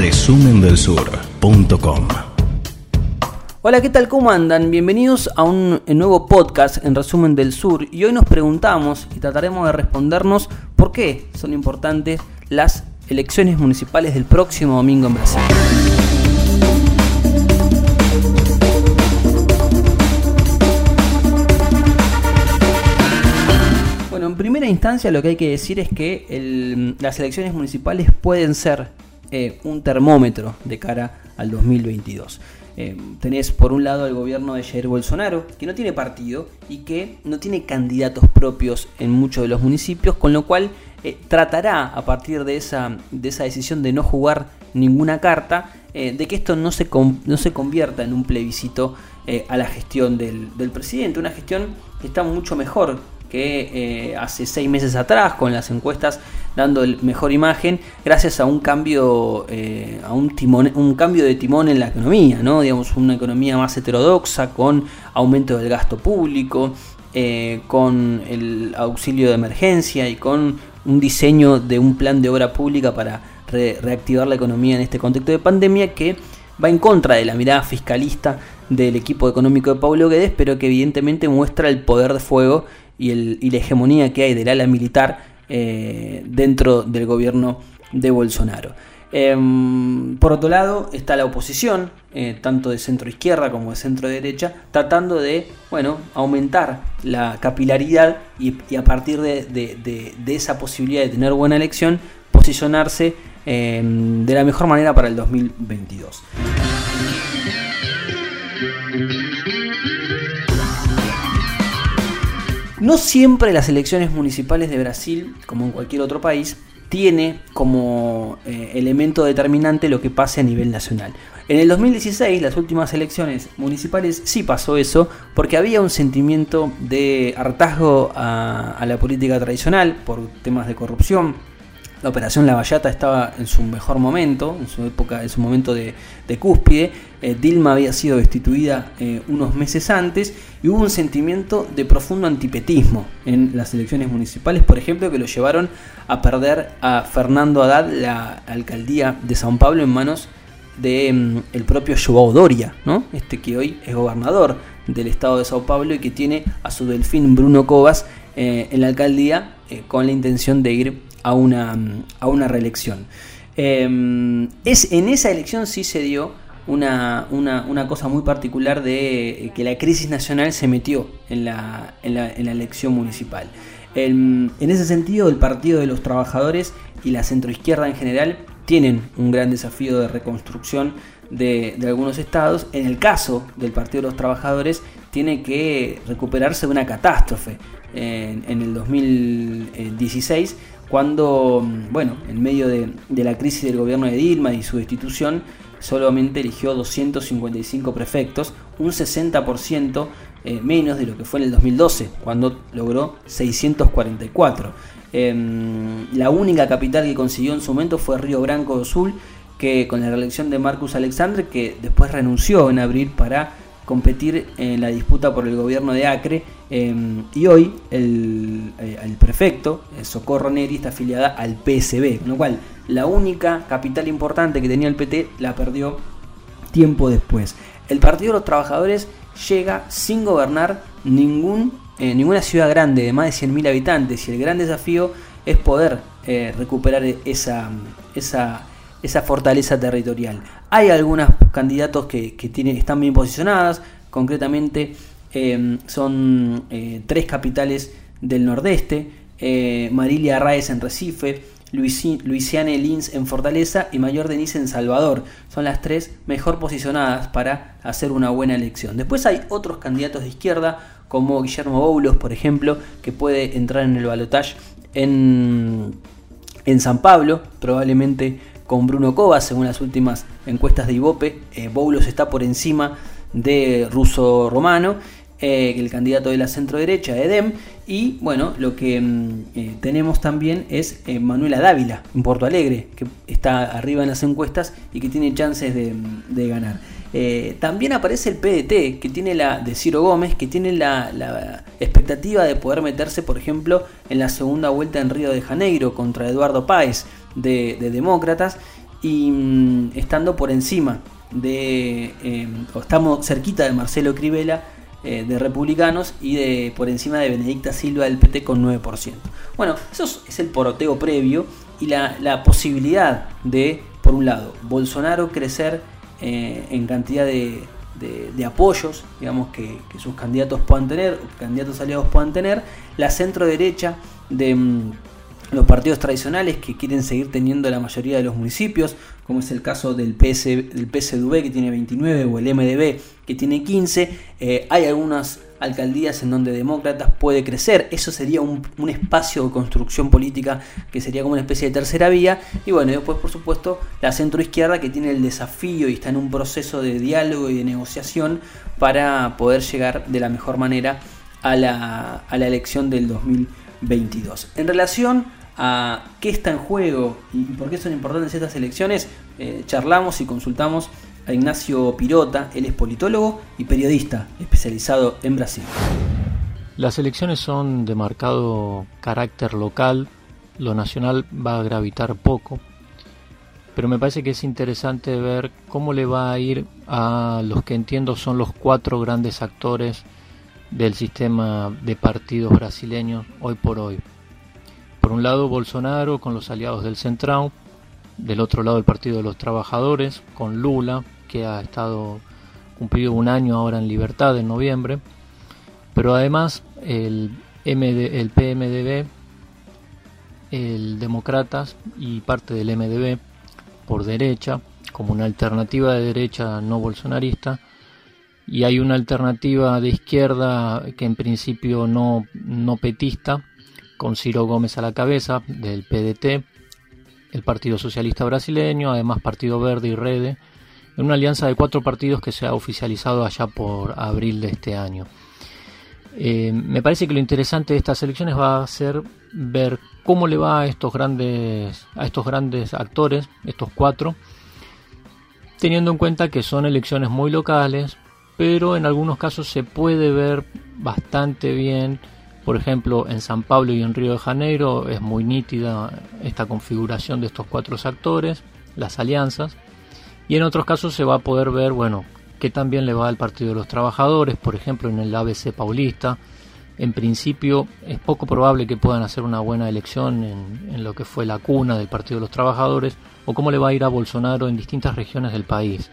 resumendelsur.com Hola, ¿qué tal? ¿Cómo andan? Bienvenidos a un nuevo podcast en Resumen del Sur y hoy nos preguntamos y trataremos de respondernos por qué son importantes las elecciones municipales del próximo domingo en Brasil. Bueno, en primera instancia lo que hay que decir es que las elecciones municipales pueden ser eh, un termómetro de cara al 2022. Eh, tenés por un lado el gobierno de Jair Bolsonaro, que no tiene partido y que no tiene candidatos propios en muchos de los municipios, con lo cual eh, tratará a partir de esa, de esa decisión de no jugar ninguna carta, de que esto no se, no se convierta en un plebiscito a la gestión del, del presidente, una gestión que está mucho mejor que hace seis meses atrás con las encuestas dando el mejor imagen gracias a un cambio eh, a un timón un cambio de timón en la economía no digamos una economía más heterodoxa con aumento del gasto público eh, con el auxilio de emergencia y con un diseño de un plan de obra pública para re- reactivar la economía en este contexto de pandemia que va en contra de la mirada fiscalista del equipo económico de Pablo Guedes, pero que evidentemente muestra el poder de fuego y, el- y la hegemonía que hay del ala militar eh, dentro del gobierno de Bolsonaro. Em, por otro lado está la oposición, eh, tanto de centro izquierda como de centro derecha, tratando de bueno, aumentar la capilaridad y, a partir de, de- de- de esa posibilidad de tener buena elección, posicionarse em, de la mejor manera para el 2022. No siempre las elecciones municipales de Brasil, como en cualquier otro país, tiene como eh, elemento determinante lo que pase a nivel nacional. En el 2016, las últimas elecciones municipales, sí pasó eso, porque había un sentimiento de hartazgo a, a la política tradicional por temas de corrupción, la operación Lavallata estaba en su mejor momento, en su época, en su momento de, de cúspide. Eh, Dilma había sido destituida eh, unos meses antes y hubo un sentimiento de profundo antipetismo en las elecciones municipales, por ejemplo, que lo llevaron a perder a Fernando Haddad la alcaldía de San Pablo en manos de mm, propio Joao Doria, ¿no? Este que hoy es gobernador del estado de Sao Paulo y que tiene a su delfín Bruno Covas eh, en la alcaldía con la intención de ir a una, a una reelección. Eh, es, en esa elección sí se dio una, una- una cosa muy particular de eh, que la crisis nacional se metió en la, en la- en la elección municipal. El- en ese sentido, el Partido de los Trabajadores y la centroizquierda en general tienen un gran desafío de reconstrucción de, de algunos estados. En el caso del Partido de los Trabajadores, tiene que recuperarse de una catástrofe en, en el 2016, cuando, bueno, en medio de, de la crisis del gobierno de Dilma y su destitución, solamente eligió 255 prefectos, un 60% eh, menos de lo que fue en el 2012, cuando logró 644. Em, la única capital que consiguió en su momento fue Río Branco do Sul, que con la reelección de Marcus Alexandre, que después renunció en abril para competir en la disputa por el gobierno de Acre. eh, y hoy el, eh, prefecto, eh, Socorro Neri, está afiliada al PSB, con lo cual la única capital importante que tenía el PT la perdió tiempo después. El Partido de los Trabajadores llega sin gobernar ningún, eh, ninguna ciudad grande de más de 100.000 habitantes y el gran desafío es poder recuperar esa, esa, esa fortaleza territorial. Hay algunos candidatos que, están bien posicionadas, concretamente eh, son eh, tres capitales del nordeste, eh, Marilia Arraez en Recife, Luisi- Luisiana Lins en Fortaleza y Mayor Denise en Salvador. Son las tres mejor posicionadas para hacer una buena elección. Después hay otros candidatos de izquierda, como Guillermo Boulos, por ejemplo, que puede entrar en el balotaje en San Pablo, probablemente con Bruno Covas, según las últimas encuestas de Ibope. Eh, Boulos está por encima de Russo Romano, eh, el candidato de la centro derecha, EDEM. Y bueno, lo que mm, eh, tenemos también es eh, Manuela Dávila, en Porto Alegre, que está arriba en las encuestas y que tiene chances de, de ganar. También aparece el PDT, que tiene la de Ciro Gómez, que tiene la, la expectativa de poder meterse, por ejemplo, en la segunda vuelta en Río de Janeiro contra Eduardo Páez de, de Demócratas. y mm, estando por encima de, eh, estamos cerquita de Marcelo Crivella eh, de Republicanos y de por encima de Benedicta Silva del PT con 9%. Bueno, eso es el poroteo previo y la, posibilidad de, por un lado, Bolsonaro crecer eh, en cantidad de, apoyos, digamos, que, sus candidatos puedan tener, candidatos aliados puedan tener, la centro derecha de mm, los partidos tradicionales que quieren seguir teniendo la mayoría de los municipios, como es el caso del, PS, del PSDV que tiene 29 o el MDB que tiene 15. Eh, hay algunas alcaldías en donde demócratas puede crecer. Eso sería un, espacio de construcción política que sería como una especie de tercera vía. Y bueno, después por supuesto la centroizquierda que tiene el desafío y está en un proceso de diálogo y de negociación para poder llegar de la mejor manera a la, a la elección del 2022. En relación a qué está en juego y por qué son importantes estas elecciones, eh, charlamos y consultamos a Ignacio Pirota, él es politólogo y periodista especializado en Brasil. Las elecciones son de marcado carácter local, lo nacional va a gravitar poco, pero me parece que es interesante ver cómo le va a ir a los que entiendo son los cuatro grandes actores del sistema de partidos brasileños hoy por hoy. Por un lado Bolsonaro con los aliados del Centrão, del otro lado el Partido de los Trabajadores con Lula, que ha estado cumplido un año ahora en libertad en noviembre, pero además el, MD, el PMDB, el Demócratas y parte del MDB por derecha, como una alternativa de derecha no bolsonarista, y hay una alternativa de izquierda que en principio no, no petista, con Ciro Gómez a la cabeza del PDT, el Partido Socialista Brasileño, además Partido Verde y Rede, en una alianza de cuatro partidos que se ha oficializado allá por abril de este año. Eh, me parece que lo interesante de estas elecciones va a ser ver cómo le va a estos grandes, a estos grandes actores, estos cuatro, teniendo en cuenta que son elecciones muy locales, pero en algunos casos se puede ver bastante bien por ejemplo, en San Pablo y en Río de Janeiro es muy nítida esta configuración de estos cuatro actores, las alianzas, y en otros casos se va a poder ver, bueno, que también le va al Partido de los Trabajadores, por ejemplo, en el ABC Paulista. En principio es poco probable que puedan hacer una buena elección en, en lo que fue la cuna del Partido de los Trabajadores, o cómo le va a ir a Bolsonaro en distintas regiones del país.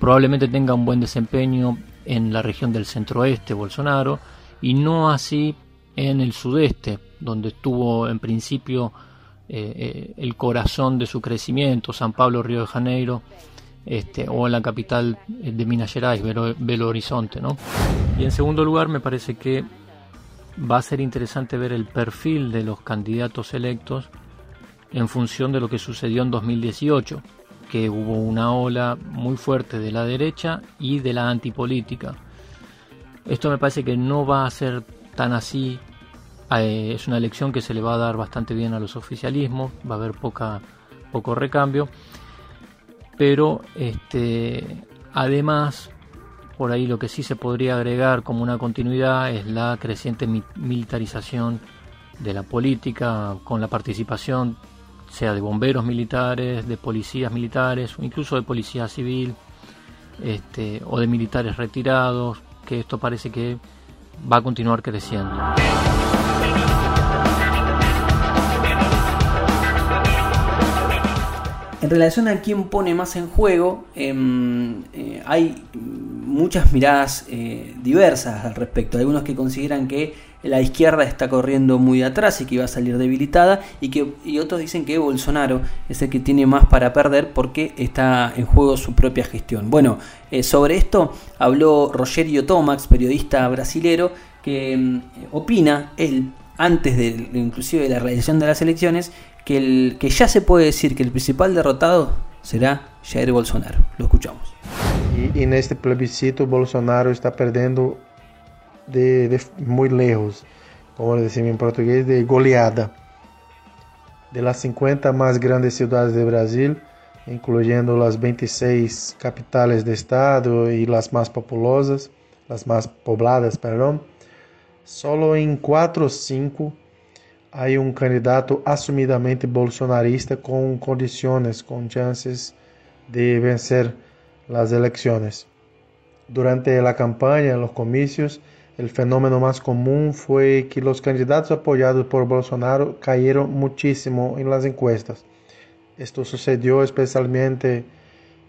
Probablemente tenga un buen desempeño en la región del centro-oeste Bolsonaro, y no así en el sudeste, donde estuvo en principio eh, eh, el corazón de su crecimiento, San Pablo, Río de Janeiro, este, o en la capital de Minas Gerais, Belo, Horizonte. ¿no? Y en segundo lugar, me parece que va a ser interesante ver el perfil de los candidatos electos en función de lo que sucedió en 2018, que hubo una ola muy fuerte de la derecha y de la antipolítica. Esto me parece que no va a ser tan así eh, es una elección que se le va a dar bastante bien a los oficialismos, va a haber poca, poco recambio, pero este, además, por ahí lo que sí se podría agregar como una continuidad es la creciente militarización de la política con la participación sea de bomberos militares, de policías militares incluso de policía civil este, o de militares retirados, que esto parece que va a continuar creciendo. En relación a quién pone más en juego, em, eh, hay muchas miradas eh, diversas al respecto. Algunos que consideran que la izquierda está corriendo muy atrás y que va a salir debilitada y que y otros dicen que Bolsonaro es el que tiene más para perder porque está en juego su propia gestión. Bueno, eh, sobre esto habló Rogerio Tomax, periodista brasilero, que em, opina él antes de inclusive de la realización de las elecciones que, el, que ya se puede decir que el principal derrotado será Jair Bolsonaro. Lo escuchamos. Y en este plebiscito Bolsonaro está perdiendo de, muy lejos, como decimos en portugués, de goleada. De las 50 más grandes ciudades de Brasil, incluyendo las 26 capitales de estado y las más populosas, las más pobladas, perdón, solo en 4 o 5 hay un candidato asumidamente bolsonarista con condiciones, con chances de vencer las elecciones. Durante la campaña, en los comicios, el fenómeno más común fue que los candidatos apoyados por Bolsonaro cayeron muchísimo en las encuestas. Esto sucedió especialmente,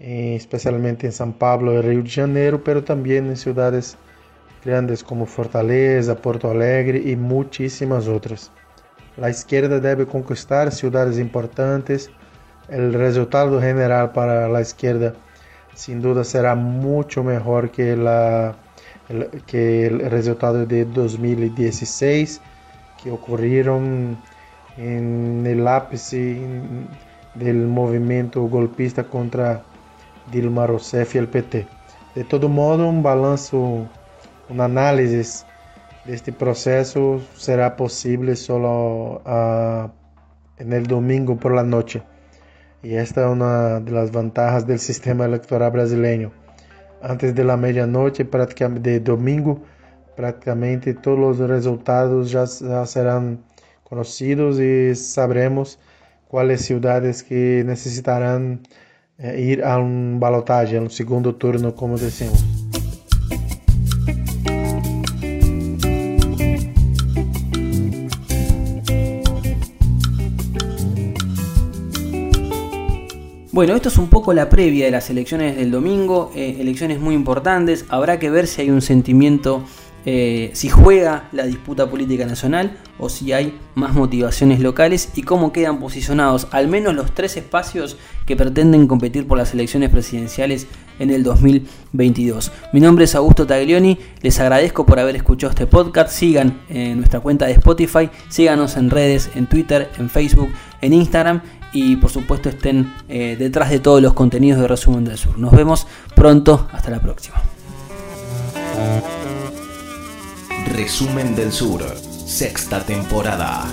eh, especialmente en San Pablo y Río de Janeiro, pero también en ciudades grandes como Fortaleza, Porto Alegre y muchísimas otras. La izquierda debe conquistar ciudades importantes. El resultado general para la izquierda sin duda será mucho mejor que, la, el, que el resultado de 2016 que ocurrieron en el ápice del movimiento golpista contra Dilma Rousseff y el PT. De todo modo, un balance, un análisis este proceso será posible solo uh, en el domingo por la noche. Y esta es una de las ventajas del sistema electoral brasileño. Antes de la medianoche de domingo, prácticamente todos los resultados ya, ya serán conocidos y sabremos cuáles ciudades que necesitarán eh, ir a un balotaje, a un segundo turno, como decimos. Bueno, esto es un poco la previa de las elecciones del domingo, eh, elecciones muy importantes, habrá que ver si hay un sentimiento, eh, si juega la disputa política nacional o si hay más motivaciones locales y cómo quedan posicionados al menos los tres espacios que pretenden competir por las elecciones presidenciales en el 2022. Mi nombre es Augusto Taglioni, les agradezco por haber escuchado este podcast, sigan en nuestra cuenta de Spotify, síganos en redes, en Twitter, en Facebook, en Instagram y por supuesto estén eh, detrás de todos los contenidos de Resumen del Sur. Nos vemos pronto, hasta la próxima. Resumen del Sur, sexta temporada.